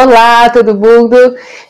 Olá, todo mundo!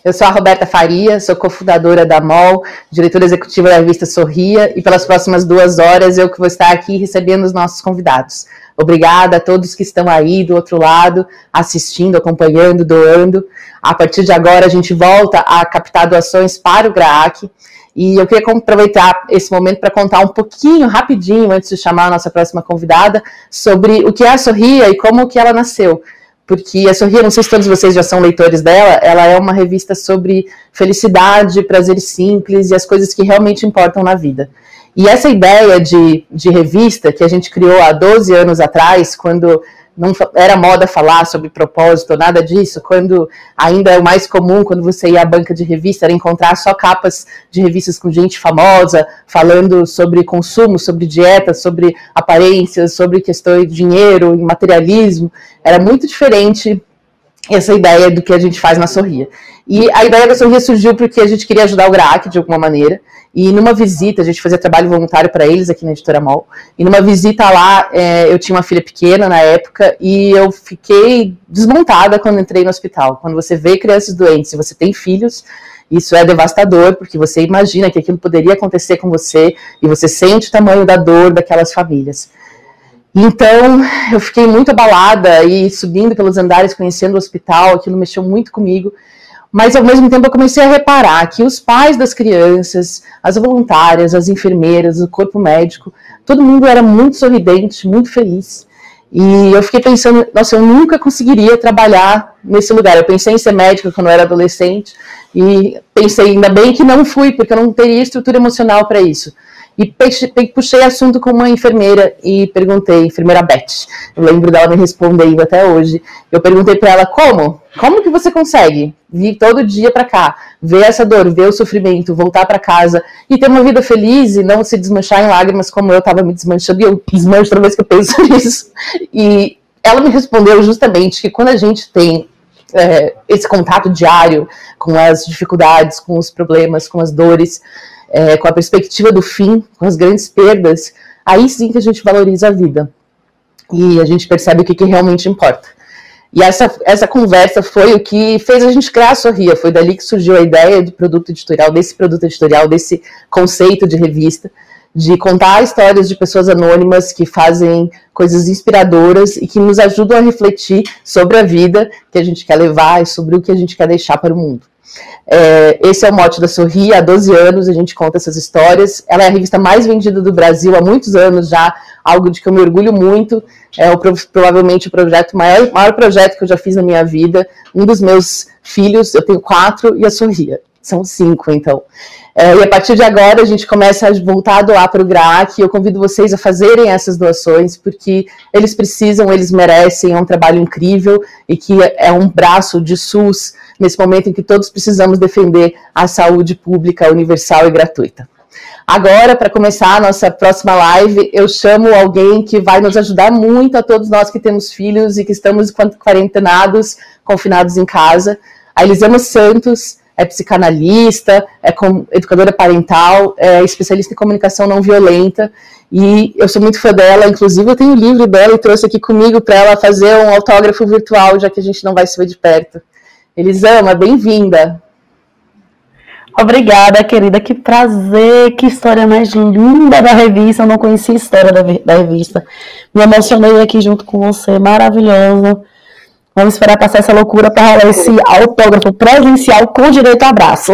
Eu sou a Roberta Faria, sou cofundadora da MOL, diretora executiva da revista Sorria, e pelas próximas duas horas eu que vou estar aqui recebendo os nossos convidados. Obrigada a todos que estão aí do outro lado, assistindo, acompanhando, doando. A partir de agora, a gente volta a captar doações para o GRAAC. E eu queria aproveitar esse momento para contar um pouquinho, rapidinho, antes de chamar a nossa próxima convidada, sobre o que é a Sorria e como que ela nasceu porque a Sorria, não sei se todos vocês já são leitores dela, ela é uma revista sobre felicidade, prazeres simples e as coisas que realmente importam na vida. E essa ideia de, de revista que a gente criou há 12 anos atrás, quando não era moda falar sobre propósito, nada disso, quando ainda é o mais comum, quando você ia à banca de revista, era encontrar só capas de revistas com gente famosa, falando sobre consumo, sobre dieta, sobre aparências, sobre questões de dinheiro, materialismo. Era muito diferente essa ideia do que a gente faz na Sorria. E a ideia da Sorria surgiu porque a gente queria ajudar o GRAAC de alguma maneira, e numa visita, a gente fazia trabalho voluntário para eles aqui na Editora Mol, e numa visita lá, é, eu tinha uma filha pequena na época, e eu fiquei desmontada quando entrei no hospital. Quando você vê crianças doentes e você tem filhos, isso é devastador, porque você imagina que aquilo poderia acontecer com você, e você sente o tamanho da dor daquelas famílias. Então, eu fiquei muito abalada e subindo pelos andares, conhecendo o hospital, aquilo mexeu muito comigo. Mas ao mesmo tempo eu comecei a reparar que os pais das crianças, as voluntárias, as enfermeiras, o corpo médico, todo mundo era muito sorridente, muito feliz. E eu fiquei pensando, nossa, eu nunca conseguiria trabalhar nesse lugar. Eu pensei em ser médica quando eu era adolescente e pensei, ainda bem que não fui, porque eu não teria estrutura emocional para isso. E puxei assunto com uma enfermeira e perguntei, enfermeira Beth, eu lembro dela me respondendo até hoje. Eu perguntei para ela como? Como que você consegue vir todo dia para cá, ver essa dor, ver o sofrimento, voltar para casa e ter uma vida feliz e não se desmanchar em lágrimas como eu estava me desmanchando e eu desmancho toda vez que eu penso nisso. E ela me respondeu justamente que quando a gente tem é, esse contato diário com as dificuldades, com os problemas, com as dores, é, com a perspectiva do fim, com as grandes perdas, aí sim que a gente valoriza a vida. E a gente percebe o que, que realmente importa. E essa, essa conversa foi o que fez a gente criar a Sorria. Foi dali que surgiu a ideia do produto editorial, desse produto editorial, desse conceito de revista, de contar histórias de pessoas anônimas que fazem coisas inspiradoras e que nos ajudam a refletir sobre a vida que a gente quer levar e sobre o que a gente quer deixar para o mundo. É, esse é o mote da Sorri, há 12 anos a gente conta essas histórias. Ela é a revista mais vendida do Brasil há muitos anos já, algo de que eu me orgulho muito. É o, provavelmente o projeto maior, maior projeto que eu já fiz na minha vida. Um dos meus filhos, eu tenho quatro, e a Sorria. São cinco, então. É, e a partir de agora a gente começa a voltar a doar para o GRAAC. Eu convido vocês a fazerem essas doações, porque eles precisam, eles merecem, é um trabalho incrível e que é um braço de SUS nesse momento em que todos precisamos defender a saúde pública universal e gratuita. Agora, para começar a nossa próxima live, eu chamo alguém que vai nos ajudar muito a todos nós que temos filhos e que estamos quarentenados, confinados em casa. A Elisama Santos é psicanalista, é educadora parental, é especialista em comunicação não violenta e eu sou muito fã dela. Inclusive, eu tenho o livro dela e trouxe aqui comigo para ela fazer um autógrafo virtual, já que a gente não vai se ver de perto. Elisama, bem-vinda. Obrigada, querida. Que prazer, que história mais linda da revista. Eu não conhecia a história da, da revista. Me emocionei aqui junto com você, maravilhoso. Vamos esperar passar essa loucura para rolar esse autógrafo presencial com direito a abraço.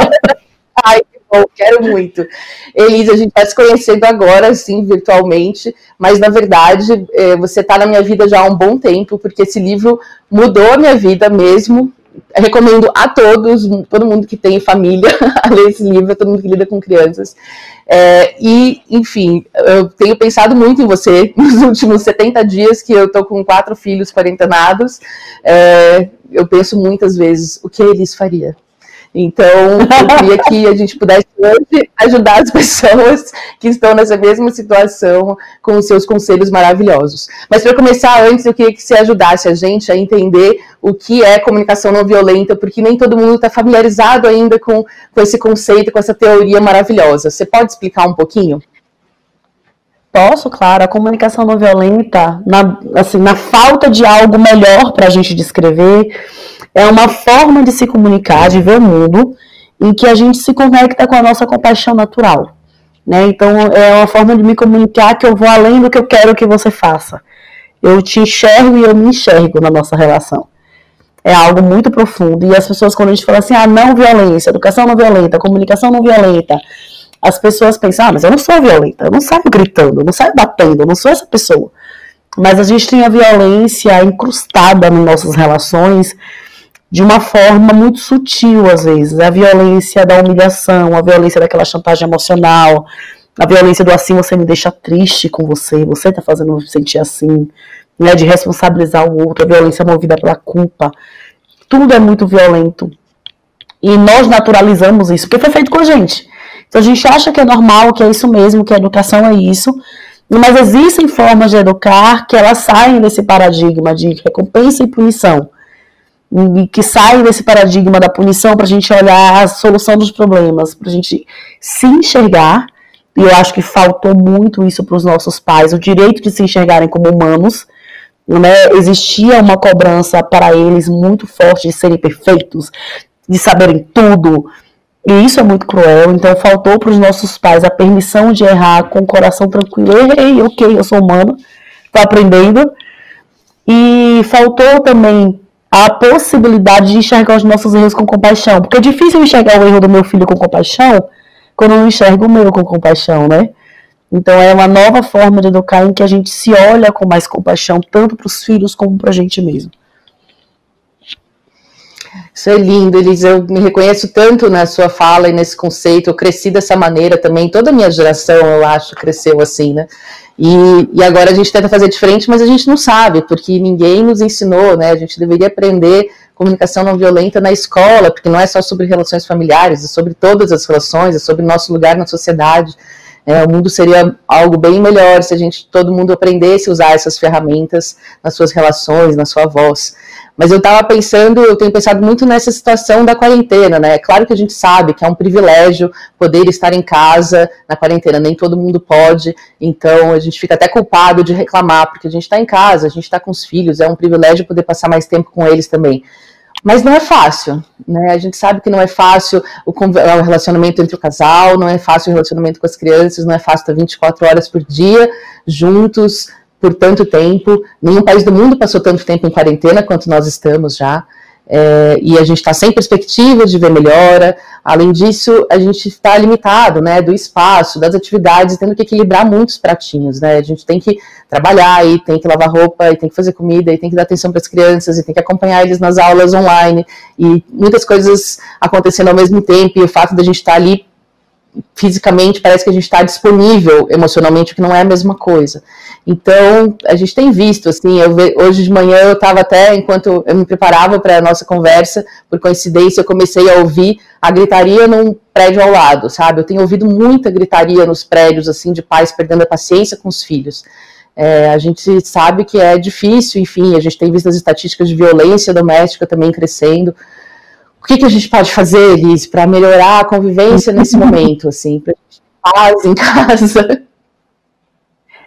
Ai, que bom, quero muito. Elisa, a gente está se conhecendo agora, sim, virtualmente, mas na verdade é, você está na minha vida já há um bom tempo, porque esse livro mudou a minha vida mesmo. Recomendo a todos, todo mundo que tem família, a ler esse livro, todo mundo que lida com crianças. É, e, enfim, eu tenho pensado muito em você nos últimos 70 dias que eu estou com quatro filhos quarentenados. É, eu penso muitas vezes o que eles faria então, eu queria que a gente pudesse hoje ajudar as pessoas que estão nessa mesma situação com os seus conselhos maravilhosos. Mas para começar, antes eu queria que você ajudasse a gente a entender o que é comunicação não violenta, porque nem todo mundo está familiarizado ainda com, com esse conceito, com essa teoria maravilhosa. Você pode explicar um pouquinho? Posso, claro. A comunicação não violenta, na, assim, na falta de algo melhor para a gente descrever, é uma forma de se comunicar, de ver o mundo, em que a gente se conecta com a nossa compaixão natural. Né? Então, é uma forma de me comunicar que eu vou além do que eu quero que você faça. Eu te enxergo e eu me enxergo na nossa relação. É algo muito profundo. E as pessoas, quando a gente fala assim, ah, não violência, educação não violenta, comunicação não violenta, as pessoas pensam, ah, mas eu não sou violenta, eu não saio gritando, eu não saio batendo, eu não sou essa pessoa. Mas a gente tem a violência incrustada nas nossas relações de uma forma muito sutil, às vezes. A violência da humilhação, a violência daquela chantagem emocional, a violência do assim você me deixa triste com você, você tá fazendo me sentir assim, né, de responsabilizar o outro, a violência movida pela culpa. Tudo é muito violento. E nós naturalizamos isso, porque foi feito com a gente. Então a gente acha que é normal, que é isso mesmo, que a educação é isso, mas existem formas de educar que elas saem desse paradigma de recompensa e punição. E que saem desse paradigma da punição para a gente olhar a solução dos problemas, para a gente se enxergar. E eu acho que faltou muito isso para os nossos pais, o direito de se enxergarem como humanos. Né? Existia uma cobrança para eles muito forte de serem perfeitos, de saberem tudo, e isso é muito cruel, então faltou para os nossos pais a permissão de errar com o coração tranquilo. Errei, ok, eu sou humano, estou aprendendo. E faltou também a possibilidade de enxergar os nossos erros com compaixão. Porque é difícil enxergar o erro do meu filho com compaixão quando eu não enxergo o meu com compaixão, né? Então é uma nova forma de educar em que a gente se olha com mais compaixão, tanto para os filhos como para a gente mesmo. Isso é lindo, Elis. Eu me reconheço tanto na sua fala e nesse conceito. Eu cresci dessa maneira também. Toda a minha geração, eu acho, cresceu assim, né? E, e agora a gente tenta fazer diferente, mas a gente não sabe, porque ninguém nos ensinou, né? A gente deveria aprender comunicação não violenta na escola, porque não é só sobre relações familiares, é sobre todas as relações, é sobre nosso lugar na sociedade. É, o mundo seria algo bem melhor se a gente, todo mundo aprendesse a usar essas ferramentas nas suas relações, na sua voz. Mas eu estava pensando, eu tenho pensado muito nessa situação da quarentena, né? É claro que a gente sabe que é um privilégio poder estar em casa na quarentena, nem todo mundo pode, então a gente fica até culpado de reclamar, porque a gente está em casa, a gente está com os filhos, é um privilégio poder passar mais tempo com eles também. Mas não é fácil, né? A gente sabe que não é fácil o, o relacionamento entre o casal, não é fácil o relacionamento com as crianças, não é fácil estar 24 horas por dia juntos, por tanto tempo. Nenhum país do mundo passou tanto tempo em quarentena quanto nós estamos já. É, e a gente está sem perspectiva de ver melhora. Além disso, a gente está limitado, né, do espaço, das atividades, tendo que equilibrar muitos pratinhos, né. A gente tem que trabalhar e tem que lavar roupa e tem que fazer comida e tem que dar atenção para as crianças e tem que acompanhar eles nas aulas online e muitas coisas acontecendo ao mesmo tempo. E o fato de a gente estar tá ali fisicamente parece que a gente está disponível emocionalmente, o que não é a mesma coisa. Então, a gente tem visto, assim, ve... hoje de manhã eu estava até, enquanto eu me preparava para a nossa conversa, por coincidência, eu comecei a ouvir a gritaria num prédio ao lado, sabe? Eu tenho ouvido muita gritaria nos prédios, assim, de pais perdendo a paciência com os filhos. É, a gente sabe que é difícil, enfim, a gente tem visto as estatísticas de violência doméstica também crescendo, o que, que a gente pode fazer, Liz, para melhorar a convivência nesse momento, assim, para paz em casa?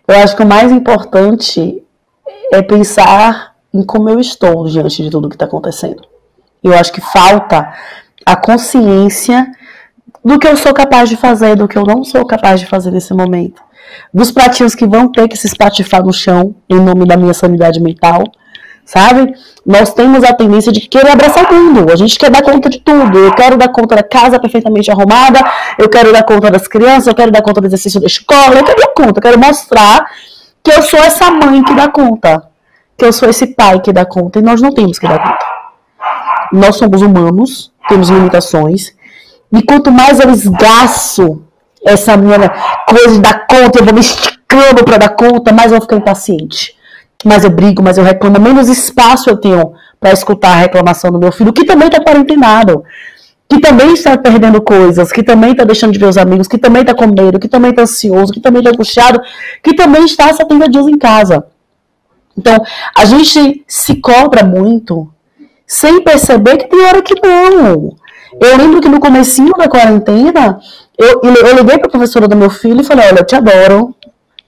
Eu acho que o mais importante é pensar em como eu estou diante de tudo que está acontecendo. Eu acho que falta a consciência do que eu sou capaz de fazer, do que eu não sou capaz de fazer nesse momento. Dos pratinhos que vão ter que se espatifar no chão em nome da minha sanidade mental, sabe? Nós temos a tendência de querer abraçar o mundo. A gente quer dar conta de tudo. Eu quero dar conta da casa perfeitamente arrumada, eu quero dar conta das crianças, eu quero dar conta do exercício da escola, eu quero dar conta, eu quero mostrar que eu sou essa mãe que dá conta, que eu sou esse pai que dá conta, e nós não temos que dar conta. Nós somos humanos, temos limitações, e quanto mais eu esgaço essa minha coisa de dar conta, eu vou me esticando para dar conta, mais eu vou ficar impaciente mais eu brigo, mais eu reclamo, menos espaço eu tenho para escutar a reclamação do meu filho, que também está quarentenado, que também está perdendo coisas, que também está deixando de ver os amigos, que também está com medo, que também está ansioso, que também está angustiado, que também está 70 dias em casa. Então, a gente se cobra muito sem perceber que tem hora que não. Eu lembro que no comecinho da quarentena, eu, eu liguei para a professora do meu filho e falei, olha, eu te adoro,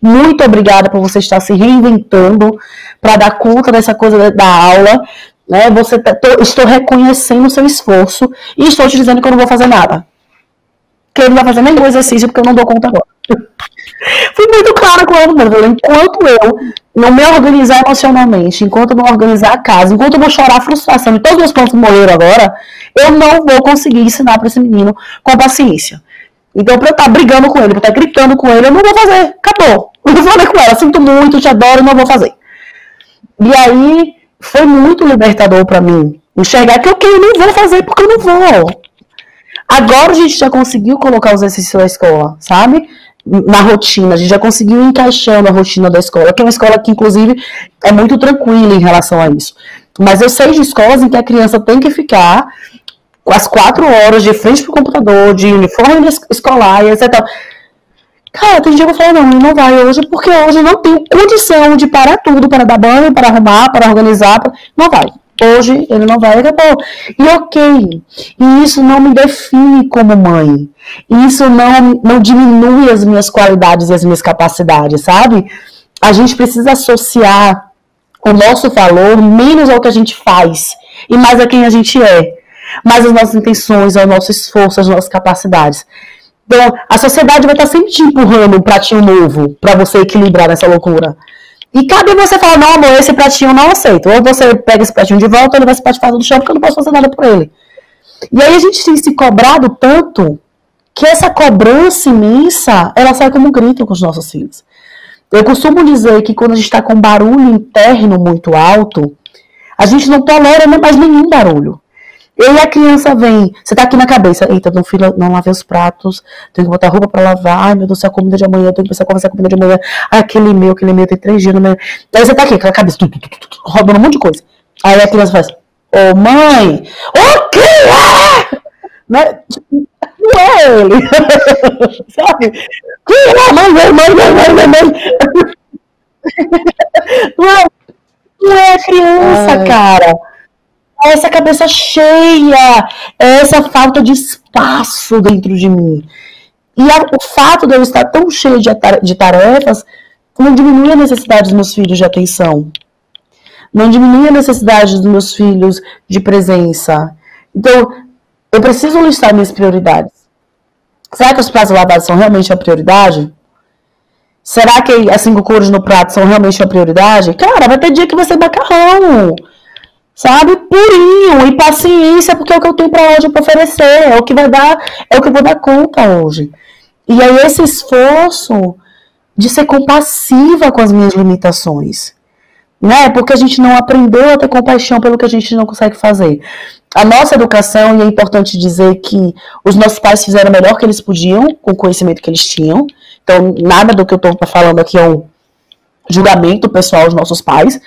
Muito obrigada por você estar se reinventando para dar conta dessa coisa da aula. Né? Você tá, tô, estou reconhecendo o seu esforço e estou te dizendo que eu não vou fazer nada. Que eu não vou fazer nenhum exercício porque eu não dou conta agora. Fui muito clara com ela, mas enquanto eu não me organizar emocionalmente, enquanto eu não organizar a casa, enquanto eu vou chorar a frustração e todos os pontos morreram agora, eu não vou conseguir ensinar para esse menino com paciência. Então, pra eu estar tá brigando com ele, pra eu estar tá gritando com ele, eu não vou fazer. Acabou. Eu falei com ela, sinto muito, te adoro, não vou fazer. E aí, foi muito libertador para mim enxergar que, ok, eu não vou fazer porque eu não vou. Agora a gente já conseguiu colocar os exercícios da escola, sabe? Na rotina, a gente já conseguiu encaixando a rotina da escola, que é uma escola que, inclusive, é muito tranquila em relação a isso. Mas eu sei de escolas em que a criança tem que ficar as quatro horas de frente pro computador, de uniforme escolar e etc. Cara, tem dia que eu falo, não, não vai hoje, porque hoje não tenho condição de parar tudo, para dar banho, para arrumar, para organizar. Não vai. Hoje ele não vai, acabou. E ok. E isso não me define como mãe. Isso não, não diminui as minhas qualidades e as minhas capacidades, sabe? A gente precisa associar o nosso valor menos ao que a gente faz e mais a quem a gente é. Mais as nossas intenções, ao nosso esforço, as nossas capacidades. Então, a sociedade vai estar sempre te empurrando um pratinho novo para você equilibrar nessa loucura. E cabe você falar, não, amor, esse pratinho não aceito. Ou você pega esse pratinho de volta, ou ele vai se patifar do chão, porque eu não posso fazer nada por ele. E aí a gente tem se cobrado tanto que essa cobrança imensa, ela sai como um grito com os nossos filhos. Eu costumo dizer que quando a gente está com barulho interno muito alto, a gente não tolera mais nenhum barulho. E aí a criança vem, você tá aqui na cabeça, eita, não, filho, não lavei os pratos, tenho que botar roupa pra lavar, ai meu Deus, a comida de amanhã, tenho que qual vai ser a comida de amanhã, ai, aquele meu, aquele meu, tem três dias no meu. Aí você tá aqui, com a cabeça, tu, tu, tu, tu, rodando um monte de coisa. Aí a criança faz, ô oh, mãe, o que é? Né? Não é ele. Sabe? Que é, mãe, mãe, mãe, mãe, mãe, mãe. Não é, não é criança, ai. cara essa cabeça cheia, essa falta de espaço dentro de mim. E a, o fato de eu estar tão cheio de, de tarefas não diminui a necessidade dos meus filhos de atenção. Não diminui a necessidade dos meus filhos de presença. Então, eu preciso listar minhas prioridades. Será que os pratos lavados são realmente a prioridade? Será que as cinco cores no prato são realmente a prioridade? Cara, vai ter dia que vai ser macarrão sabe? Purinho e paciência, porque é o que eu tenho para hoje para oferecer, é o que vai dar, é o que eu vou dar conta hoje. E aí esse esforço de ser compassiva com as minhas limitações, né? Porque a gente não aprendeu a ter compaixão pelo que a gente não consegue fazer. A nossa educação, e é importante dizer que os nossos pais fizeram o melhor que eles podiam com o conhecimento que eles tinham. Então, nada do que eu estou falando aqui é um julgamento pessoal dos nossos pais,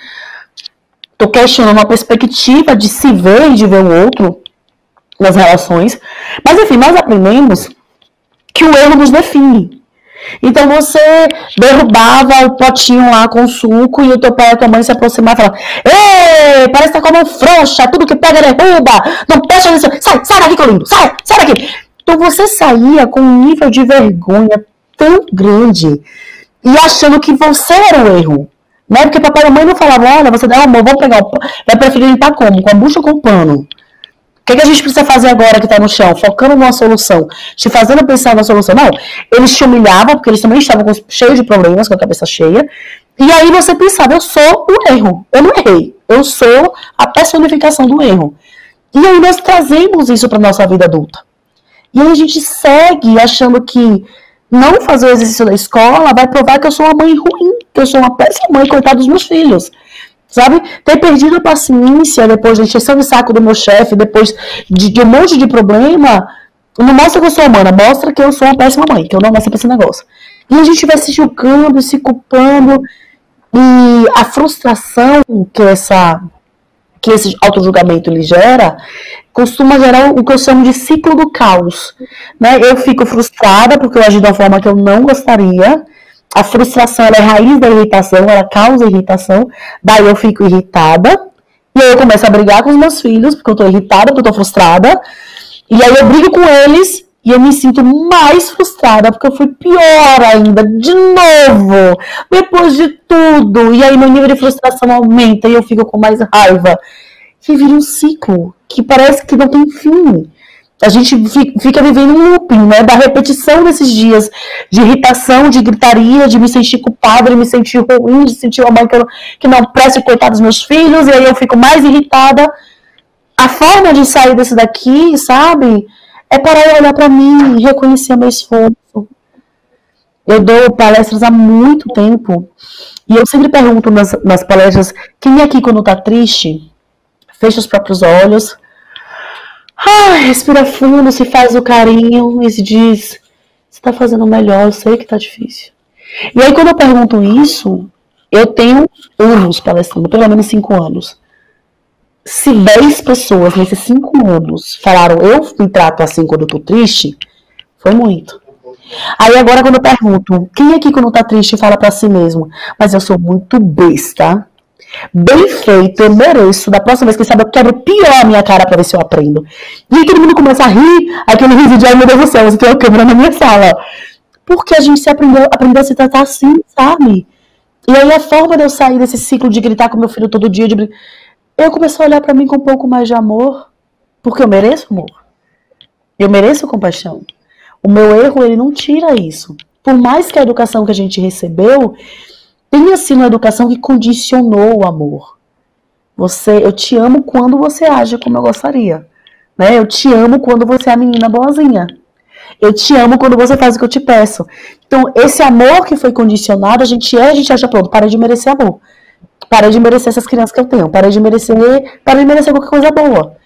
Estou questionando uma perspectiva de se ver e de ver o outro nas relações. Mas enfim, nós aprendemos que o erro nos define. Então você derrubava o potinho lá com suco e o teu pai e a tua mãe se aproximavam e falavam: Ei, parece que tá como frouxa, tudo que pega derruba, não presta atenção, sai, sai daqui, lindo, sai, sai daqui. Então você saía com um nível de vergonha tão grande e achando que você era o erro. Né? Porque papai e mamãe não falavam, olha, você dá amor, vamos pegar o pano. Vai preferir limpar como? Com a bucha ou com o pano? O que, que a gente precisa fazer agora que está no chão? Focando numa solução, te fazendo pensar na solução. Não, eles te humilhavam, porque eles também estavam cheios de problemas, com a cabeça cheia. E aí você pensava, eu sou o erro. Eu não errei. Eu sou a personificação do erro. E aí nós trazemos isso para nossa vida adulta. E aí a gente segue achando que não fazer o exercício da escola vai provar que eu sou uma mãe ruim, eu sou uma péssima mãe, coitada dos meus filhos. Sabe? Ter perdido a paciência depois da encheção de saco do meu chefe, depois de, de, um monte de problema, não mostra que eu sou humana, mostra que eu sou uma péssima mãe, que eu não gosto desse negócio. E a gente vai se julgando, se culpando, e a frustração que essa que esse auto-julgamento lhe gera, costuma gerar o que eu chamo de ciclo do caos. Né? Eu fico frustrada porque eu agi uma forma que eu não gostaria. A frustração é raiz da irritação, ela causa irritação. Daí eu fico irritada. E aí eu começo a brigar com os meus filhos, porque eu tô irritada, porque eu tô frustrada. E aí eu brigo com eles. E eu me sinto mais frustrada, porque eu fui pior ainda, de novo, depois de tudo. E aí meu nível de frustração aumenta e eu fico com mais raiva. E vira um ciclo que parece que não tem fim a gente fica vivendo um looping, né? Da repetição desses dias de irritação, de gritaria, de me sentir culpada, de me sentir ruim, de sentir uma mãe que, eu, que não presta coitado dos meus filhos, e aí eu fico mais irritada. A forma de sair desse daqui, sabe? É parar e olhar para mim e reconhecer meu esforço. Eu dou palestras há muito tempo e eu sempre pergunto nas, nas palestras: quem é aqui quando tá triste? Fecha os próprios olhos Ai, respira fundo, se faz o carinho e se diz: você tá fazendo melhor, eu sei que tá difícil. E aí, quando eu pergunto isso, eu tenho anos palestrando, pelo menos cinco anos. Se dez pessoas nesses cinco anos falaram eu me trato assim quando eu tô triste, foi muito. Aí agora quando eu pergunto, quem aqui quando tá triste fala para si mesmo, mas eu sou muito besta, Bem feito, eu mereço. Da próxima vez, quem sabe, eu quebro pior a minha cara pra ver se eu aprendo. E aí todo mundo começa a rir, aquele riso de, ai meu Deus do céu, você tem uma câmera na minha sala. Porque a gente se aprendeu, aprendeu a se tratar assim, sabe? E aí a forma de eu sair desse ciclo de gritar com meu filho todo dia, de... eu comecei a olhar para mim com um pouco mais de amor. Porque eu mereço amor. Eu mereço compaixão. O meu erro, ele não tira isso. Por mais que a educação que a gente recebeu tenha sido uma educação que condicionou o amor. Você, eu te amo quando você age como eu gostaria. Né? Eu te amo quando você é a menina boazinha. Eu te amo quando você faz o que eu te peço. Então, esse amor que foi condicionado, a gente é, a gente acha, pronto, parei de merecer amor. Parei de merecer essas crianças que eu tenho. Parei de merecer, parei de merecer qualquer coisa boa.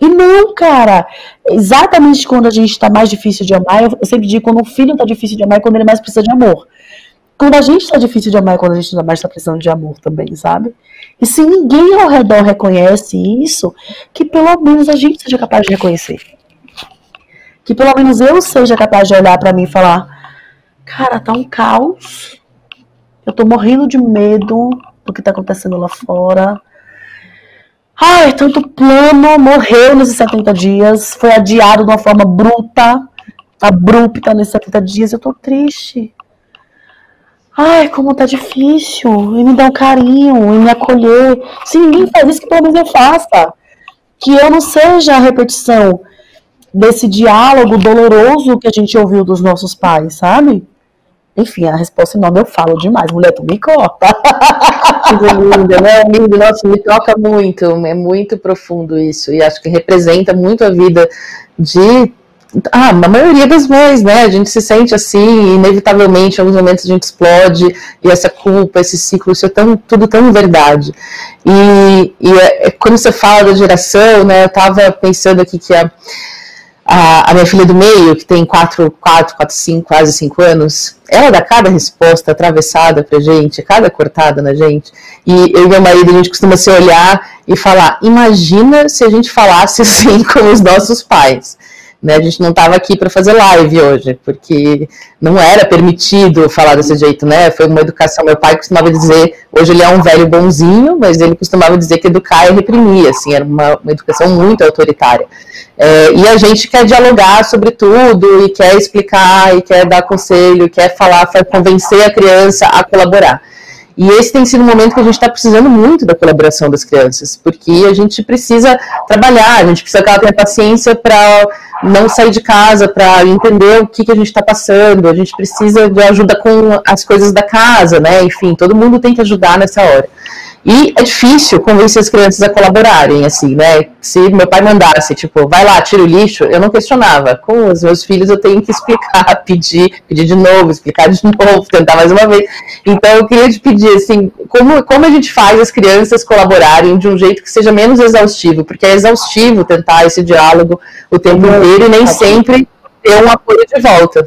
E não, cara. Exatamente quando a gente está mais difícil de amar, eu sempre digo, quando o filho está difícil de amar, é quando ele mais precisa de amor quando a gente tá difícil de amar, é quando a gente mais tá precisando de amor também, sabe? E se ninguém ao redor reconhece isso, que pelo menos a gente seja capaz de reconhecer. Que pelo menos eu seja capaz de olhar para mim e falar: Cara, tá um caos. Eu tô morrendo de medo do que tá acontecendo lá fora. Ai, tanto plano morreu nesses 70 dias. Foi adiado de uma forma bruta, abrupta nesses 70 dias. Eu tô triste. Ai, como tá difícil. E me dar um carinho, e me acolher. Se ninguém faz isso, que pelo menos eu faça. Que eu não seja a repetição desse diálogo doloroso que a gente ouviu dos nossos pais, sabe? Enfim, a resposta nome eu falo demais. Mulher, tu me corta. Que linda, né? Lindo, nossa, me toca muito. É muito profundo isso. E acho que representa muito a vida de ah, a maioria das mães, né? A gente se sente assim, inevitavelmente, em alguns momentos a gente explode, e essa culpa, esse ciclo, isso é tão, tudo tão verdade. E, e é, é, quando você fala da geração, né? Eu estava pensando aqui que a, a, a, minha filha do meio, que tem 4, 4, 4, 5, quase 5 anos, ela dá cada resposta atravessada pra gente, cada cortada na gente. E eu e meu marido, a gente costuma se olhar e falar: imagina se a gente falasse assim com os nossos pais. Né, a gente não estava aqui para fazer live hoje, porque não era permitido falar desse jeito, né? Foi uma educação. Meu pai costumava dizer, hoje ele é um velho bonzinho, mas ele costumava dizer que educar é reprimir, assim, era uma, uma educação muito autoritária. É, e a gente quer dialogar sobre tudo, e quer explicar, e quer dar conselho, quer falar, convencer a criança a colaborar. E esse tem sido um momento que a gente está precisando muito da colaboração das crianças, porque a gente precisa trabalhar, a gente precisa que ela tenha paciência para não sair de casa, para entender o que, que a gente está passando, a gente precisa de ajuda com as coisas da casa, né? Enfim, todo mundo tem que ajudar nessa hora. E é difícil convencer as crianças a colaborarem, assim, né? Se meu pai mandasse, tipo, vai lá, tira o lixo, eu não questionava. Com os meus filhos eu tenho que explicar, pedir, pedir de novo, explicar de novo, tentar mais uma vez. Então eu queria te pedir, assim, como, como a gente faz as crianças colaborarem de um jeito que seja menos exaustivo? Porque é exaustivo tentar esse diálogo o tempo inteiro e nem sempre ter um apoio de volta.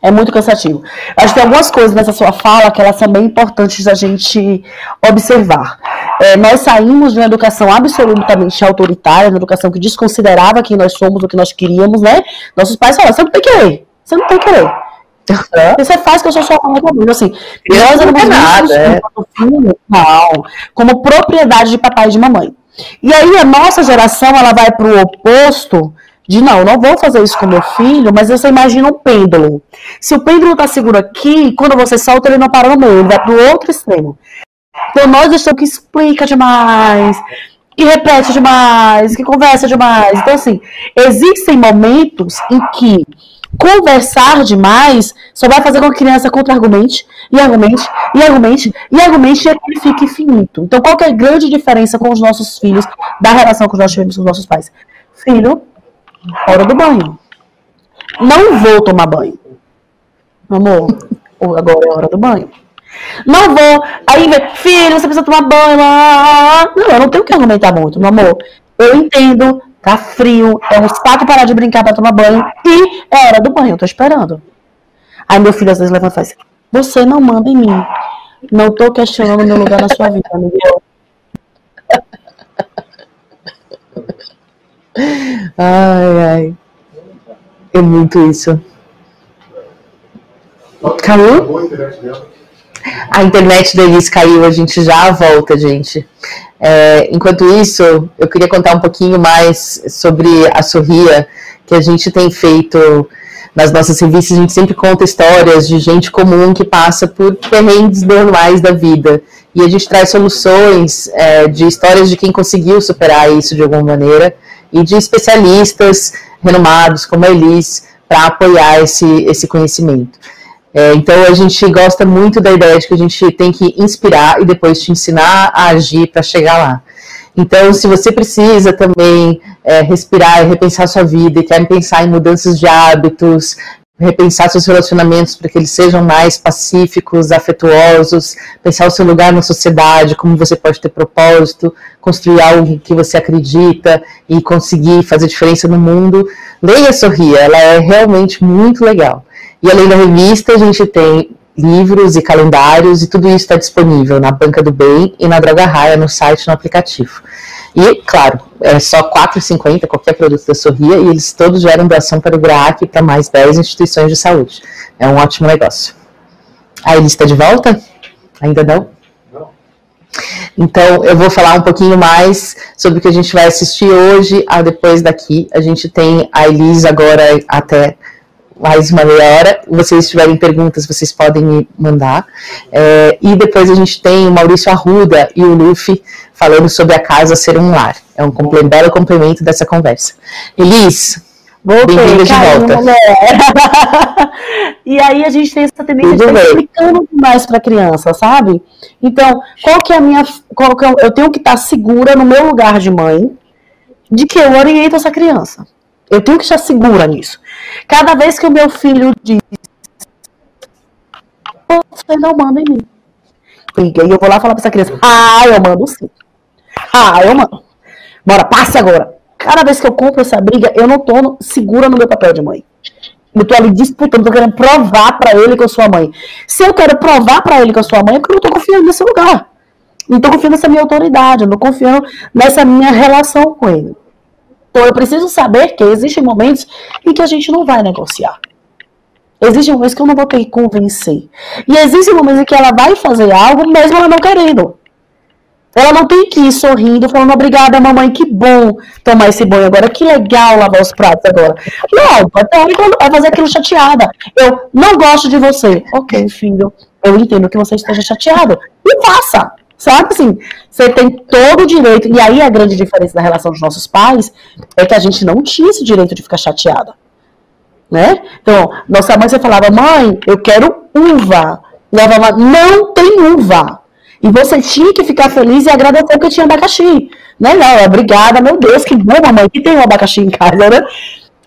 É muito cansativo. Acho que tem algumas coisas nessa sua fala que elas são bem importantes a gente observar. É, nós saímos de uma educação absolutamente autoritária, uma educação que desconsiderava quem nós somos, o que nós queríamos, né? Nossos pais falavam, você não tem que querer, você não tem que querer. Você faz que eu sou sua mãe comigo, assim. Nós éramos nada, é. não, como propriedade de papai e de mamãe. E aí a nossa geração, ela vai para o oposto, De não, não vou fazer isso com meu filho, mas você imagina um pêndulo. Se o pêndulo está seguro aqui, quando você solta, ele não para no meio, ele vai para o outro extremo. Então nós estamos que explica demais, que repete demais, que conversa demais. Então, assim, existem momentos em que conversar demais só vai fazer com que a criança contra-argumente, e argumente, e argumente, e argumente, e ele fique infinito. Então, qual é a grande diferença com os nossos filhos, da relação que nós tivemos com os nossos pais? Filho, hora do banho. Não vou tomar banho. Amor, agora é hora do banho. Não vou. Aí, filho, você precisa tomar banho. Não, eu não tenho que argumentar muito, meu amor. Eu entendo, tá frio, é um saco parar de brincar para tomar banho e é hora do banho, eu tô esperando. Aí meu filho às vezes levanta e faz: Você não manda em mim. Não tô questionando meu lugar na sua vida, Miguel. Ai, ai. É muito isso. Caiu? A internet da Elis caiu, a gente já volta, gente. É, enquanto isso, eu queria contar um pouquinho mais sobre a Sorria, que a gente tem feito nas nossas revistas, a gente sempre conta histórias de gente comum que passa por perrengues normais da vida. E a gente traz soluções é, de histórias de quem conseguiu superar isso de alguma maneira e de especialistas renomados como a Elis para apoiar esse, esse conhecimento. É, então a gente gosta muito da ideia de que a gente tem que inspirar e depois te ensinar a agir para chegar lá. Então, se você precisa também é, respirar e repensar sua vida e quer pensar em mudanças de hábitos, repensar seus relacionamentos para que eles sejam mais pacíficos, afetuosos, pensar o seu lugar na sociedade, como você pode ter propósito, construir algo que você acredita e conseguir fazer diferença no mundo, leia Sorria, ela é realmente muito legal. E além da revista, a gente tem livros e calendários, e tudo isso está disponível na Banca do Bem e na Droga Raia, no site no aplicativo. E, claro, é só R$ 4,50 qualquer produto da Sorria, e eles todos geram doação para o GRAAC e para mais 10 instituições de saúde. É um ótimo negócio. A Elis está de volta? Ainda não? Então, eu vou falar um pouquinho mais sobre o que a gente vai assistir hoje. Ah, depois daqui, a gente tem a Elis agora até mais uma meia hora. Vocês tiverem perguntas, vocês podem me mandar. É, e depois a gente tem o Maurício Arruda e o Luffy falando sobre a casa ser um lar. É um belo complemento dessa conversa. Elis, bem-vinda de volta. e aí a gente tem essa tendência de estar explicando demais para a criança, sabe? Então, qual que é a minha... Qual que é, eu tenho que estar segura no meu lugar de mãe de que eu oriento essa criança. Eu tenho que estar segura nisso. Cada vez que o meu filho diz, você não manda em mim. E eu vou lá falar pra essa criança, ah, eu mando sim. Ah, eu mando. Bora, passe agora. Cada vez que eu compro essa briga, eu não tô segura no meu papel de mãe. Eu tô ali disputando, tô querendo provar para ele que eu sou a mãe. Se eu quero provar para ele que eu sou a mãe, é porque eu não tô confiando nesse lugar. Não tô confiando nessa minha autoridade, não confiando nessa minha relação com ele. Então eu preciso saber que existem momentos em que a gente não vai negociar. Existem momentos que eu não vou ter que convencer. E existem momentos em que ela vai fazer algo mesmo ela não querendo. Ela não tem que ir sorrindo, falando, obrigada, mamãe, que bom tomar esse banho agora, que legal lavar os pratos agora. Não, pode vai fazer aquilo chateada. Eu não gosto de você. Ok, filho, eu entendo que você esteja chateado. E faça. Sabe assim, você tem todo o direito. E aí a grande diferença da relação dos nossos pais é que a gente não tinha esse direito de ficar chateada. Né? Então, nossa mãe você falava, mãe, eu quero uva. E ela falava, não tem uva. E você tinha que ficar feliz e agradecer que tinha abacaxi. Né? Não, obrigada, meu Deus, que bom, mamãe, que tem um abacaxi em casa, né?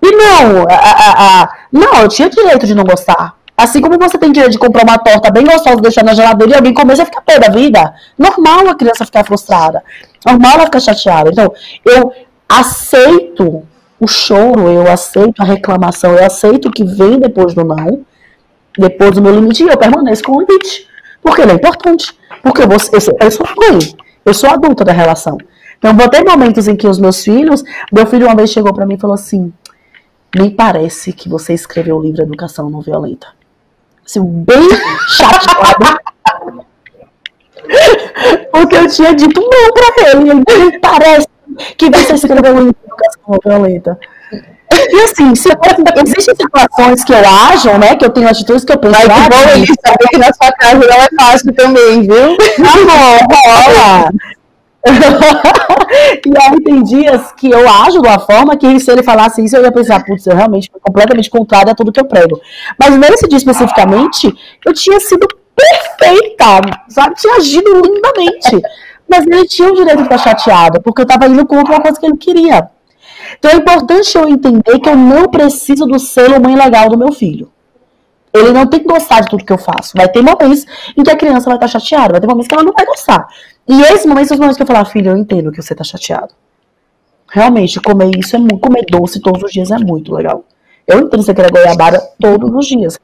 E não, a, a, a, não, eu tinha direito de não gostar. Assim como você tem direito de comprar uma torta bem gostosa, deixar na geladeira e alguém comer, você fica pé da vida. Normal a criança ficar frustrada. Normal ela ficar chateada. Então, eu aceito o choro, eu aceito a reclamação, eu aceito o que vem depois do não, depois do meu limite, e eu permaneço com o limite. Porque ele é importante. Porque eu, vou, eu, sou, mãe, eu sou adulta da relação. Então, vou ter momentos em que os meus filhos, meu filho uma vez chegou para mim e falou assim: me parece que você escreveu o livro Educação Não Violenta assim, bem chateado. Porque eu tinha dito não pra ele. Ele parece que você escreveu um livro educação violenta. E assim, se, existem situações que eu ajo, né? Que eu tenho atitudes que eu penso. Mas que bom ele saber que na sua casa não é fácil também, viu? Bom, rola. e aí tem dias que eu ajo de uma forma que se ele falasse isso, eu ia pensar, putz, eu realmente fui completamente contrário a tudo que eu prego. Mas nesse dia especificamente, eu tinha sido perfeita, sabe? Tinha agido lindamente. Mas ele tinha o direito de ficar chateado, porque eu estava indo contra uma coisa que ele queria. Então é importante eu entender que eu não preciso do selo mãe legal do meu filho. Ele não tem que gostar de tudo que eu faço. Vai ter momentos em que a criança vai estar chateada, vai ter momentos que ela não vai gostar. E esses momentos são os momentos que eu falar, filho, eu entendo que você está chateado. Realmente, comer isso é muito, comer doce todos os dias é muito legal. Eu entendo você quer goiabada todos os dias.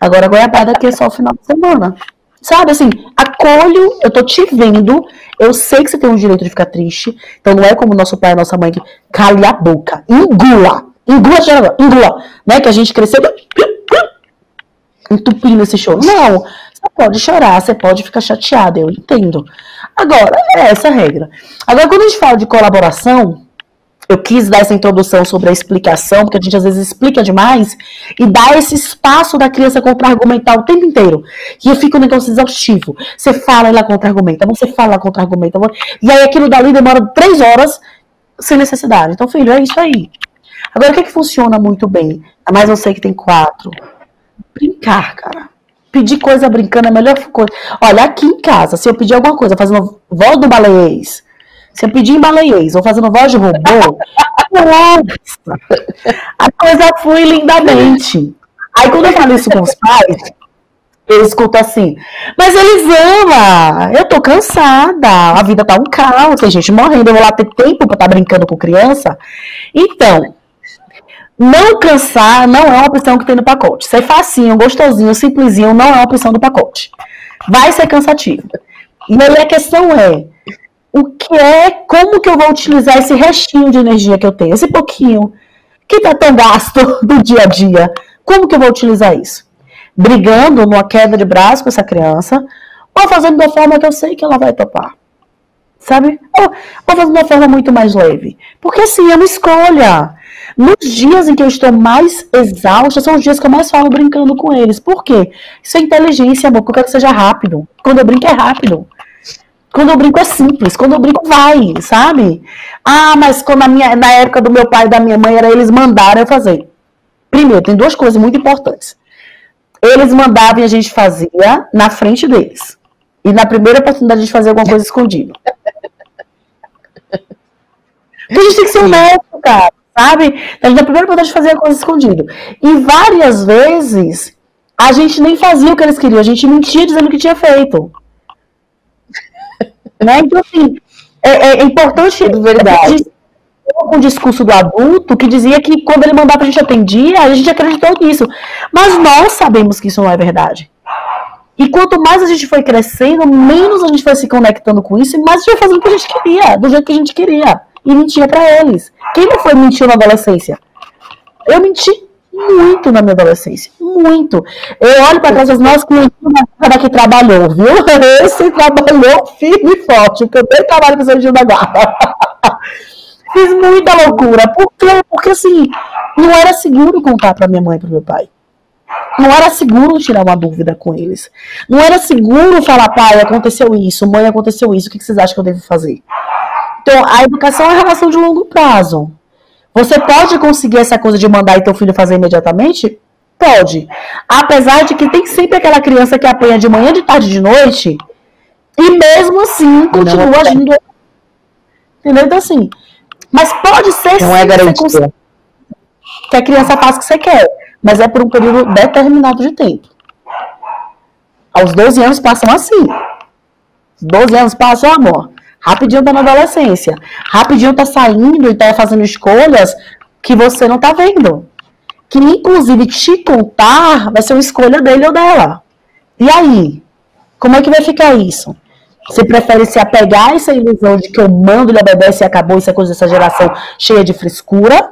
Agora, goiabada aqui é só o final de semana. Sabe, assim, acolho, eu tô te vendo, eu sei que você tem o direito de ficar triste, então não é como nosso pai e nossa mãe que cale a boca, engula, engula, engula, né, que a gente cresceu entupindo esse choro. Não, você pode chorar, você pode ficar chateada, eu entendo. Agora, é essa a regra. Agora, quando a gente fala de colaboração, eu quis dar essa introdução sobre a explicação, porque a gente às vezes explica demais e dá esse espaço da criança contra-argumentar o tempo inteiro. E eu fico um negócio exaustivo. Você fala, ela contra-argumenta, você fala, ela contra-argumenta. E aí aquilo dali demora três horas sem necessidade. Então, filho, é isso aí. Agora, o que, é que funciona muito bem? A mais você que tem quatro. Brincar, cara. Pedir coisa brincando é a melhor coisa. Olha, aqui em casa, se eu pedir alguma coisa fazendo voz do baleiês, se eu pedir em baleiês ou fazendo voz de robô, nossa, a coisa flui lindamente. Aí quando eu falo isso com os pais, eu escuto assim, mas eles amam, eu tô cansada, a vida tá um caos, tem gente morrendo, eu vou lá ter tempo pra estar tá brincando com criança. Então, não cansar não é uma opção que tem no pacote. Ser facinho, gostosinho, simplesinho não é uma opção do pacote. Vai ser cansativo. E a questão é, o que é, como que eu vou utilizar esse restinho de energia que eu tenho, esse pouquinho que tá tão gasto do dia a dia, como que eu vou utilizar isso? Brigando numa queda de braço com essa criança, ou fazendo uma forma que eu sei que ela vai topar? Sabe? Ou, ou fazendo uma forma muito mais leve. Porque assim, é uma escolha. Nos dias em que eu estou mais exausta, são os dias que eu mais falo brincando com eles. Por quê? Isso é inteligência, amor, porque eu quero que seja rápido. Quando eu brinco é rápido. Quando eu brinco é simples, quando eu brinco vai, sabe? Ah, mas quando a minha, na época do meu pai e da minha mãe era eles mandaram eu fazer. Primeiro, tem duas coisas muito importantes. Eles mandavam e a gente fazia na frente deles. E na primeira oportunidade de fazer alguma coisa escondida. Porque a gente tem que ser honesto, cara sabe? Então, na primeira oportunidade de fazer a coisa escondido. E várias vezes a gente nem fazia o que eles queriam, a gente mentia dizendo que tinha feito. né? Então, assim, é, é, é importante. É verdade. Um discurso do adulto que dizia que quando ele mandava a gente atendia, a gente acreditou nisso. Mas nós sabemos que isso não é verdade. E quanto mais a gente foi crescendo, menos a gente foi se conectando com isso e mais a gente foi fazendo o que a gente queria, do jeito que a gente queria e mentia para eles. Quem não foi mentir na adolescência? Eu menti muito na minha adolescência. Muito. Eu olho para trás, nossa, que cara que trabalhou, viu? Esse trabalhou firme e forte, porque eu tenho trabalho com o da Guarda. Fiz muita loucura. Por quê? Porque assim, não era seguro contar para minha mãe e para meu pai. Não era seguro tirar uma dúvida com eles. Não era seguro falar, pai, aconteceu isso, mãe, aconteceu isso, o que vocês acham que eu devo fazer? Então, a educação é uma relação de longo prazo. Você pode conseguir essa coisa de mandar teu filho fazer imediatamente? Pode. Apesar de que tem sempre aquela criança que apanha de manhã, de tarde, de noite, e mesmo assim continua Não, agindo. Entendeu? Então, assim. Mas pode ser Não é garantia. Que a criança faça o que você quer. Mas é por um período determinado de tempo. Aos 12 anos passam assim. 12 anos passam, amor. Rapidinho tá na adolescência. Rapidinho tá saindo e tá fazendo escolhas que você não tá vendo. Que inclusive te contar vai ser uma escolha dele ou dela. E aí? Como é que vai ficar isso? Você prefere se apegar a essa ilusão de que eu mando, ele obedece e acabou, isso é coisa dessa geração cheia de frescura?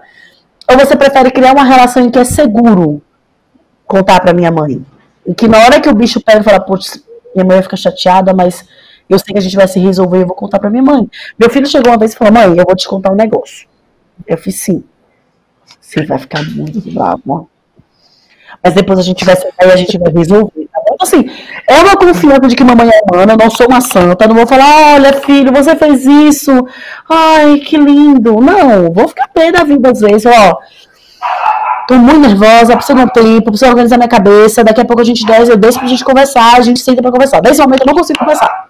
Ou você prefere criar uma relação em que é seguro contar para minha mãe? E que na hora que o bicho pega e fala, putz, minha mãe vai ficar chateada, mas eu sei que a gente vai se resolver, eu vou contar para minha mãe. Meu filho chegou uma vez e falou: Mãe, eu vou te contar um negócio. Eu fiz sim. Você vai ficar muito bravo. Mas depois a gente vai sentar e a gente vai resolver. Tá então, assim, é uma confiança de que mamãe é humana, eu não sou uma santa, não vou falar, olha, filho, você fez isso, ai, que lindo. Não, vou ficar bem da vida às vezes, ó. Tô muito nervosa, preciso de um tempo, preciso organizar minha cabeça. Daqui a pouco a gente desce, eu desço pra gente conversar, a gente senta pra conversar. Nesse momento eu não consigo conversar.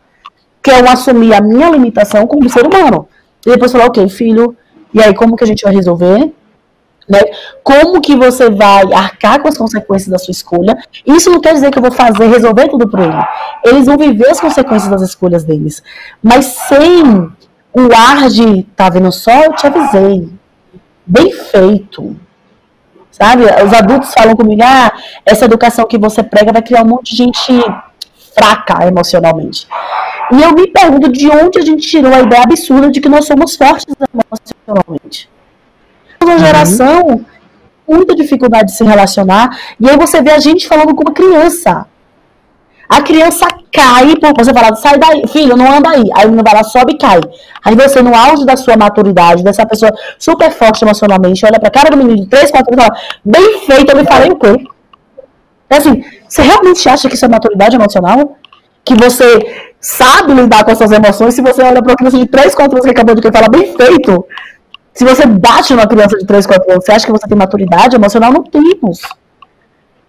Que é eu assumir a minha limitação como ser humano. E depois falar, ok, filho, e aí como que a gente vai resolver? Né? Como que você vai arcar com as consequências da sua escolha? Isso não quer dizer que eu vou fazer, resolver tudo por ele. Eles vão viver as consequências das escolhas deles. Mas sem o ar de, tá vendo só, eu te avisei. Bem feito. Sabe? Os adultos falam comigo, ah, essa educação que você prega vai criar um monte de gente fraca emocionalmente. E eu me pergunto de onde a gente tirou a ideia absurda de que nós somos fortes emocionalmente uma uhum. geração muita dificuldade de se relacionar. E aí você vê a gente falando com uma criança. A criança cai, por você fala, sai daí, filho, não anda aí. Aí o menino vai lá, sobe e cai. Aí você, no auge da sua maturidade, dessa pessoa super forte emocionalmente, olha pra cara do menino de 3, 4 anos e fala, bem feito, eu me falei o quê? É assim, você realmente acha que isso é maturidade emocional? Que você sabe lidar com essas emoções se você olha pra uma criança de 3, 4 anos que acabou de falar, bem feito? Se você bate numa criança de 3, 4 anos, você acha que você tem maturidade emocional? Não temos.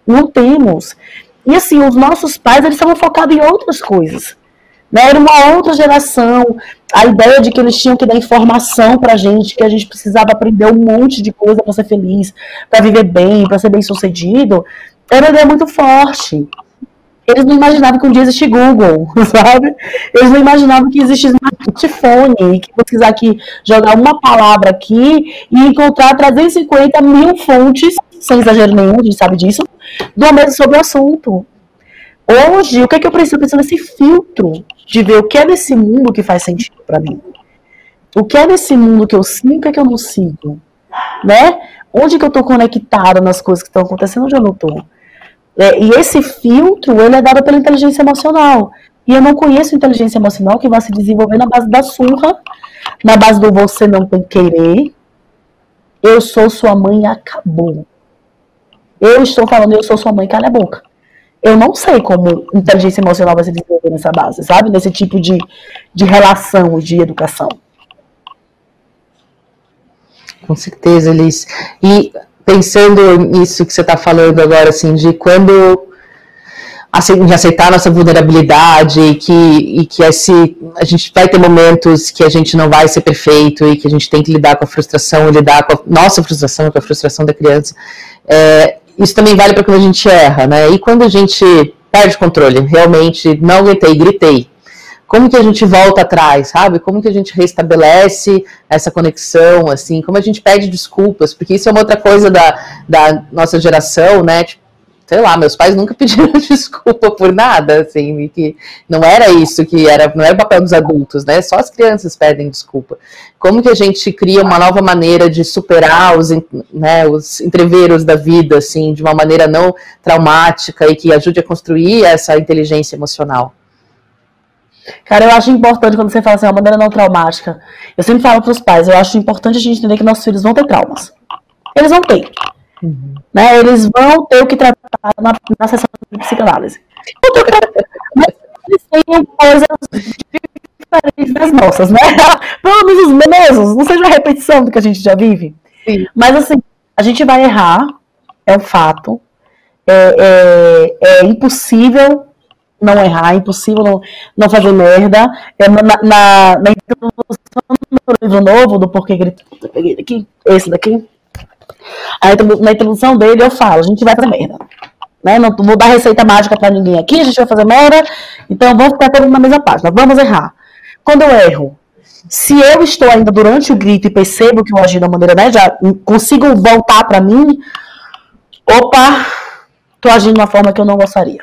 Não temos. E assim, os nossos pais, eles estavam focados em outras coisas. Né? Era uma outra geração. A ideia de que eles tinham que dar informação pra gente, que a gente precisava aprender um monte de coisa para ser feliz, para viver bem, para ser bem sucedido, era uma ideia muito forte. Eles não imaginavam que um dia existia Google, sabe? Eles não imaginavam que existia smartphone, que pesquisar aqui, jogar uma palavra aqui e encontrar 350 mil fontes, sem exagero nenhum, a gente sabe disso, do mesmo sobre o assunto. Hoje, o que é que eu preciso? Eu preciso desse filtro de ver o que é nesse mundo que faz sentido para mim. O que é nesse mundo que eu sigo e o que é que eu não sigo. Né? Onde que eu estou conectada nas coisas que estão acontecendo, onde eu não estou. É, e esse filtro, ele é dado pela inteligência emocional. E eu não conheço inteligência emocional que vai se desenvolver na base da surra, na base do você não tem querer. Eu sou sua mãe acabou. Eu estou falando, eu sou sua mãe, cala a boca. Eu não sei como inteligência emocional vai se desenvolver nessa base, sabe? Nesse tipo de, de relação de educação. Com certeza, Liz. E pensando nisso que você está falando agora, assim, de quando de aceitar nossa vulnerabilidade e que, e que esse, a gente vai ter momentos que a gente não vai ser perfeito e que a gente tem que lidar com a frustração, lidar com a nossa frustração, com a frustração da criança. É, isso também vale para quando a gente erra, né? E quando a gente perde controle, realmente não aguentei, gritei, como que a gente volta atrás, sabe? Como que a gente restabelece essa conexão, assim, como a gente pede desculpas, porque isso é uma outra coisa da, da nossa geração, né? Tipo, sei lá, meus pais nunca pediram desculpa por nada, assim, que não era isso que era, não era o papel dos adultos, né? Só as crianças pedem desculpa. Como que a gente cria uma nova maneira de superar os, né, os entreveros da vida, assim, de uma maneira não traumática e que ajude a construir essa inteligência emocional? Cara, eu acho importante quando você fala assim, uma maneira não traumática. Eu sempre falo para os pais, eu acho importante a gente entender que nossos filhos vão ter traumas. Eles vão ter. Uhum. Né? Eles vão ter o que tratar na, na sessão de psicanálise. Mas eles têm coisas diferentes das nossas, né? Pelo menos os mesmos, não seja a repetição do que a gente já vive. Sim. Mas assim, a gente vai errar, é um fato. É, é, é impossível não errar, é impossível não, não fazer merda. É, na, na, na introdução do livro novo, do Porquê Grito, daqui, esse daqui. Aí, na introdução dele eu falo, a gente vai fazer merda. Né? Não vou dar receita mágica para ninguém aqui, a gente vai fazer merda, então vamos ficar todos na mesma página, vamos errar. Quando eu erro, se eu estou ainda durante o grito e percebo que eu agi da maneira, né, já consigo voltar para mim, opa, tô agindo de uma forma que eu não gostaria.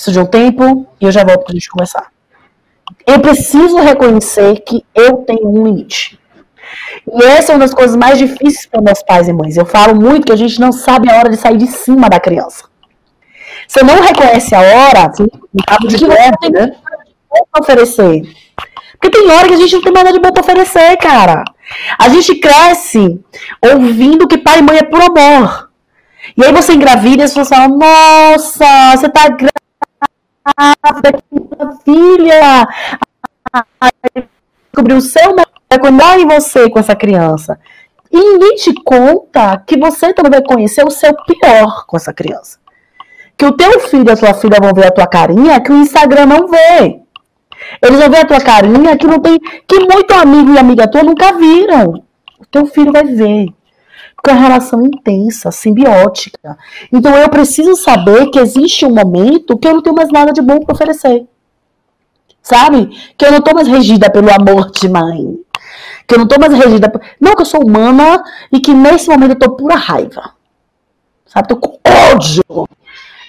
Preciso de um tempo e eu já volto para a gente conversar. Eu preciso reconhecer que eu tenho um limite. E essa é uma das coisas mais difíceis para meus pais e mães. Eu falo muito que a gente não sabe a hora de sair de cima da criança. Você não reconhece a hora Sim, de que você tem né? que oferecer. Porque tem hora que a gente não tem nada de bom pra oferecer, cara. A gente cresce ouvindo que pai e mãe é por amor. E aí você engravida e as pessoas falam, nossa, você tá grávida, que maravilha! Descobriu o seu vai cuidar em você com essa criança. E ninguém te conta que você também vai conhecer o seu pior com essa criança. Que o teu filho e a tua filha vão ver a tua carinha que o Instagram não vê. Eles vão ver a tua carinha que não tem. que muito amigo e amiga tua nunca viram. O teu filho vai ver. Porque é uma relação intensa, simbiótica. Então eu preciso saber que existe um momento que eu não tenho mais nada de bom para oferecer. Sabe? Que eu não tô mais regida pelo amor de mãe. Que eu não tô mais regida. Não, que eu sou humana e que nesse momento eu tô pura raiva. Sabe? Tô com ódio.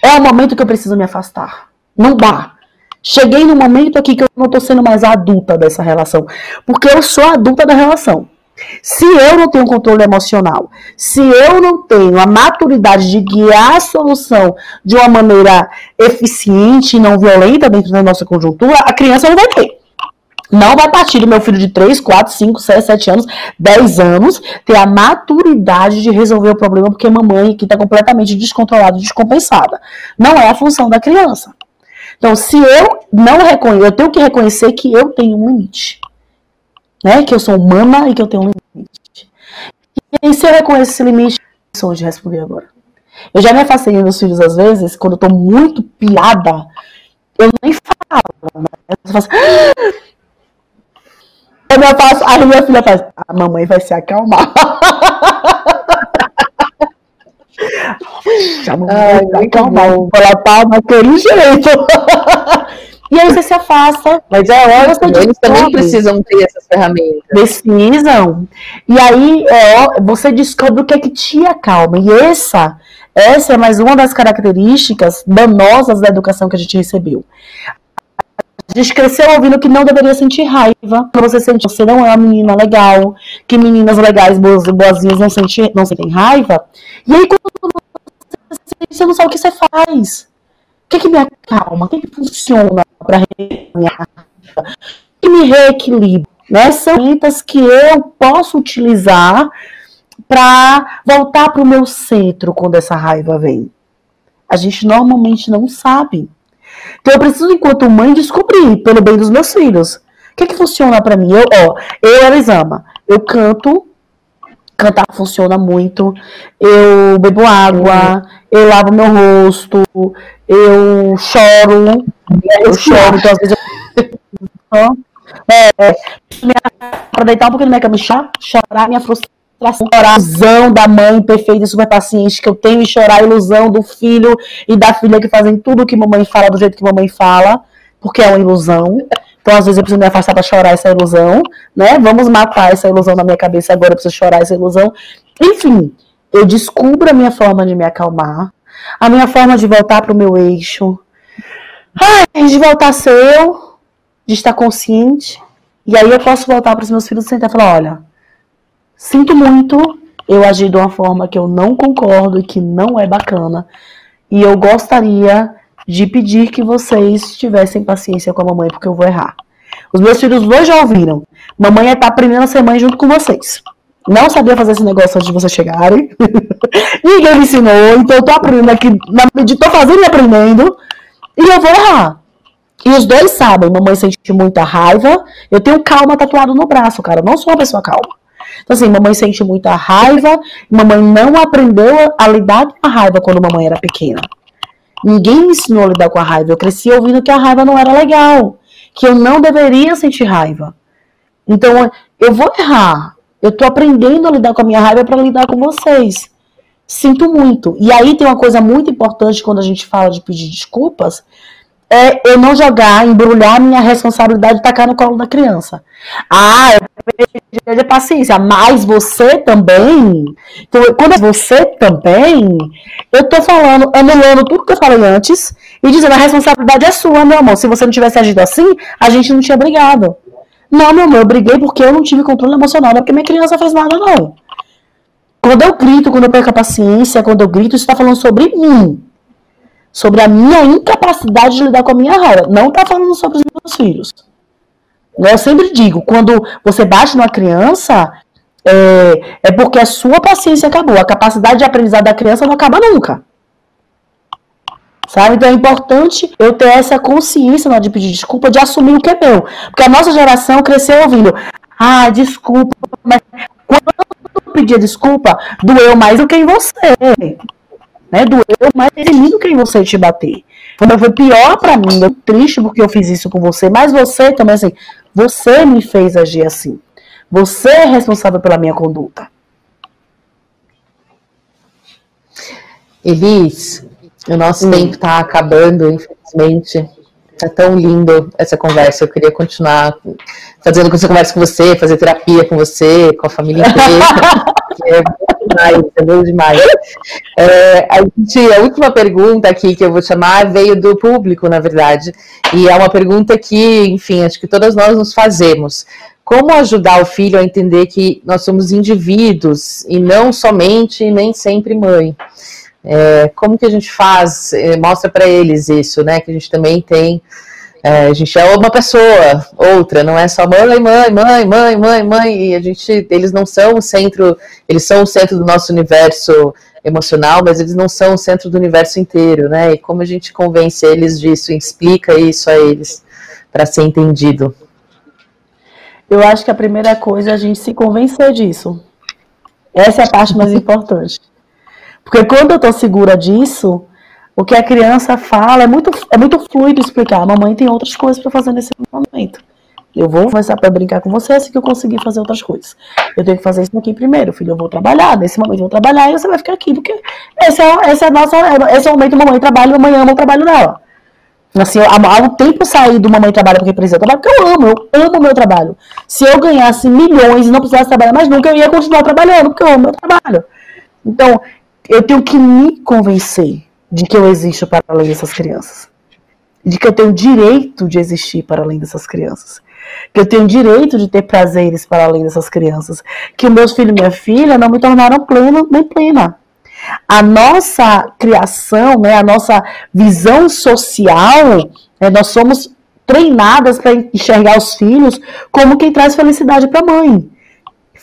É o momento que eu preciso me afastar. Não dá. Cheguei no momento aqui que eu não tô sendo mais adulta dessa relação. Porque eu sou adulta da relação. Se eu não tenho controle emocional, se eu não tenho a maturidade de guiar a solução de uma maneira eficiente e não violenta dentro da nossa conjuntura, a criança não vai ter. Não vai partir do meu filho de 3, 4, 5, 6, 7 anos, 10 anos, ter a maturidade de resolver o problema porque mamãe aqui está completamente descontrolada, descompensada. Não é a função da criança. Então, se eu não reconheço, eu tenho que reconhecer que eu tenho um limite né? Que eu sou humana e que eu tenho um limite. E aí, se eu reconheço esse limite, sou de responder agora. Eu já me afastei dos meus filhos às vezes, quando eu tô muito piada, eu nem falo, né? Eu faço. Eu me afasto, aí minha filha faz, a mamãe vai se acalmar. Ai, vai se acalmar, ela tá naquele jeito. E aí você se afasta. Mas é óbvio, eles também precisam ter essas ferramentas. Precisam. E aí é, você descobre o que é que te acalma. E essa, essa é mais uma das características danosas da educação que a gente recebeu. A gente cresceu ouvindo que não deveria sentir raiva. Você sente você não é uma menina legal, que meninas legais, boas, boazinhas não sentem, não sentem raiva. E aí, quando você, você não sabe o que você faz que, que me acalma? O que, que funciona para que me reequilibra? Né? São ferramentas que eu posso utilizar para voltar para o meu centro quando essa raiva vem. A gente normalmente não sabe. Então eu preciso, enquanto mãe, descobrir pelo bem dos meus filhos. O que, que funciona para mim? Eu, ó, eu, Elisama, eu canto cantar funciona muito. Eu bebo água, eu lavo meu rosto, eu choro, eu choro, então às vezes eu. É, para deitar um pouquinho na minha cama e chorar minha frustração, chorar a ilusão da mãe perfeita e super paciente que eu tenho e chorar a ilusão do filho e da filha que fazem tudo que mamãe fala do jeito que mamãe fala, porque é uma ilusão. Então, às vezes, eu preciso me afastar para chorar essa ilusão, né? Vamos matar essa ilusão na minha cabeça agora, eu preciso chorar essa ilusão. Enfim, eu descubro a minha forma de me acalmar, a minha forma de voltar para o meu eixo, ai, de voltar a ser eu, de estar consciente. E aí eu posso voltar para os meus filhos sentar e falar: olha, sinto muito, eu agi de uma forma que eu não concordo e que não é bacana. E eu gostaria de pedir que vocês tivessem paciência com a mamãe, porque eu vou errar. Os meus filhos hoje já ouviram. Mamãe está aprendendo a ser mãe junto com vocês. Não sabia fazer esse negócio antes de vocês chegarem. Ninguém me ensinou, então eu tô aprendendo aqui, tô fazendo e aprendendo, e eu vou errar. E os dois sabem, mamãe sente muita raiva, eu tenho calma tatuado no braço, cara, eu não sou uma pessoa calma. Então assim, mamãe sente muita raiva, mamãe não aprendeu a lidar com a raiva quando mamãe era pequena. Ninguém me ensinou a lidar com a raiva. Eu cresci ouvindo que a raiva não era legal, que eu não deveria sentir raiva. Então, eu vou errar. Eu tô aprendendo a lidar com a minha raiva para lidar com vocês. Sinto muito. E aí tem uma coisa muito importante quando a gente fala de pedir desculpas, é eu não jogar, embrulhar minha responsabilidade e tacar no colo da criança. Ah, eu de paciência, mas você também. Então, quando é você também, eu tô falando, anulando tudo que eu falei antes e dizendo a responsabilidade é sua, meu amor. Se você não tivesse agido assim, a gente não tinha brigado. Não, meu amor, eu briguei porque eu não tive controle emocional, não é porque minha criança fez nada, não. Quando eu grito, quando eu perco a paciência, quando eu grito, isso está falando sobre mim sobre a minha incapacidade de lidar com a minha raiva. Não está falando sobre os meus filhos. Eu sempre digo, quando você bate numa criança, é, é porque a sua paciência acabou. A capacidade de aprendizado da criança não acaba nunca. Sabe? Então é importante eu ter essa consciência na hora de pedir desculpa, de assumir o que é meu. Porque a nossa geração cresceu ouvindo, ah, desculpa, mas quando eu pedia desculpa, doeu mais do que em você. Né? Doeu mais em mim do que em você te bater. Então foi pior para mim, eu triste porque eu fiz isso com você, mas você também, assim, você me fez agir assim. Você é responsável pela minha conduta. Elis, o nosso hum. tempo está acabando, infelizmente. Tá tão lindo essa conversa. Eu queria continuar fazendo essa conversa com você, fazer terapia com você, com a família inteira. é bom demais, é bom demais. É, a, gente, a última pergunta aqui que eu vou chamar veio do público, na verdade. E é uma pergunta que, enfim, acho que todas nós nos fazemos. Como ajudar o filho a entender que nós somos indivíduos e não somente nem sempre mãe? É, como que a gente faz? É, mostra para eles isso, né? Que a gente também tem. É, a gente é uma pessoa, outra, não é só mãe, mãe, mãe, mãe, mãe, mãe, e a gente, eles não são o centro, eles são o centro do nosso universo emocional, mas eles não são o centro do universo inteiro, né? E como a gente convence eles disso, explica isso a eles para ser entendido. Eu acho que a primeira coisa é a gente se convencer disso. Essa é a parte mais importante. Porque quando eu estou segura disso, o que a criança fala é muito, é muito fluido explicar. A mamãe tem outras coisas para fazer nesse momento. Eu vou começar para brincar com você assim que eu conseguir fazer outras coisas. Eu tenho que fazer isso aqui primeiro, filho. Eu vou trabalhar. Nesse momento eu vou trabalhar e você vai ficar aqui, porque esse é, esse é, nossa, esse é o momento que mamãe trabalha e mamãe ama o trabalho dela. Assim, há um tempo sair do mamãe trabalha porque precisa trabalhar, porque eu amo, eu amo o meu trabalho. Se eu ganhasse milhões e não precisasse trabalhar mais nunca, eu ia continuar trabalhando, porque eu amo meu trabalho. Então, eu tenho que me convencer de que eu existo para além dessas crianças. De que eu tenho direito de existir para além dessas crianças. Que eu tenho direito de ter prazeres para além dessas crianças. Que meus filhos e minha filha não me tornaram pleno nem plena. A nossa criação, né, a nossa visão social, né, nós somos treinadas para enxergar os filhos como quem traz felicidade para a mãe.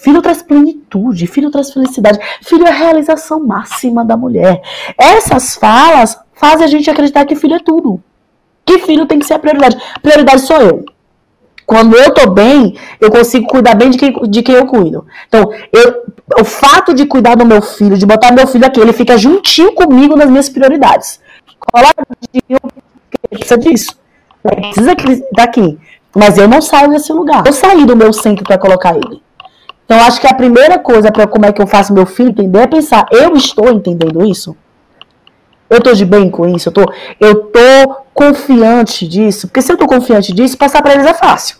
Filho traz plenitude, filho traz felicidade, filho é a realização máxima da mulher. Essas falas fazem a gente acreditar que filho é tudo. Que filho tem que ser a prioridade. Prioridade sou eu. Quando eu tô bem, eu consigo cuidar bem de quem, de quem eu cuido. Então, eu, o fato de cuidar do meu filho, de botar meu filho aqui, ele fica juntinho comigo nas minhas prioridades. Coladinho, precisa disso. Precisa daqui. Mas eu não saio desse lugar. Eu saí do meu centro para colocar ele. Então, acho que a primeira coisa para como é que eu faço meu filho entender é pensar: eu estou entendendo isso? Eu estou de bem com isso? Eu tô, eu tô confiante disso? Porque se eu estou confiante disso, passar para eles é fácil.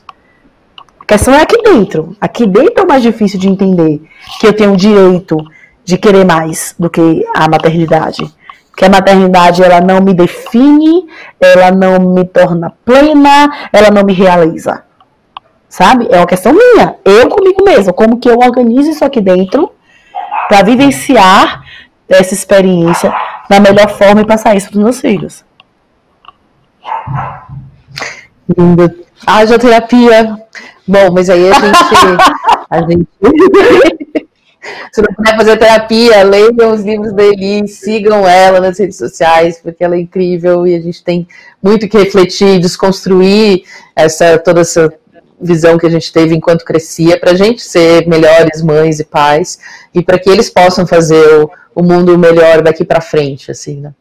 A questão é aqui dentro. Aqui dentro é o mais difícil de entender que eu tenho o direito de querer mais do que a maternidade. Que a maternidade ela não me define, ela não me torna plena, ela não me realiza sabe? É uma questão minha, eu comigo mesma, como que eu organizo isso aqui dentro para vivenciar essa experiência da melhor forma e passar isso para os meus filhos. Lindo. Haja terapia. Bom, mas aí a gente. a gente... Se não puder fazer terapia, leiam os livros da Eli, sigam ela nas redes sociais, porque ela é incrível e a gente tem muito que refletir, desconstruir essa toda essa visão que a gente teve enquanto crescia, para a gente ser melhores mães e pais e para que eles possam fazer o, o mundo melhor daqui para frente, assim, né?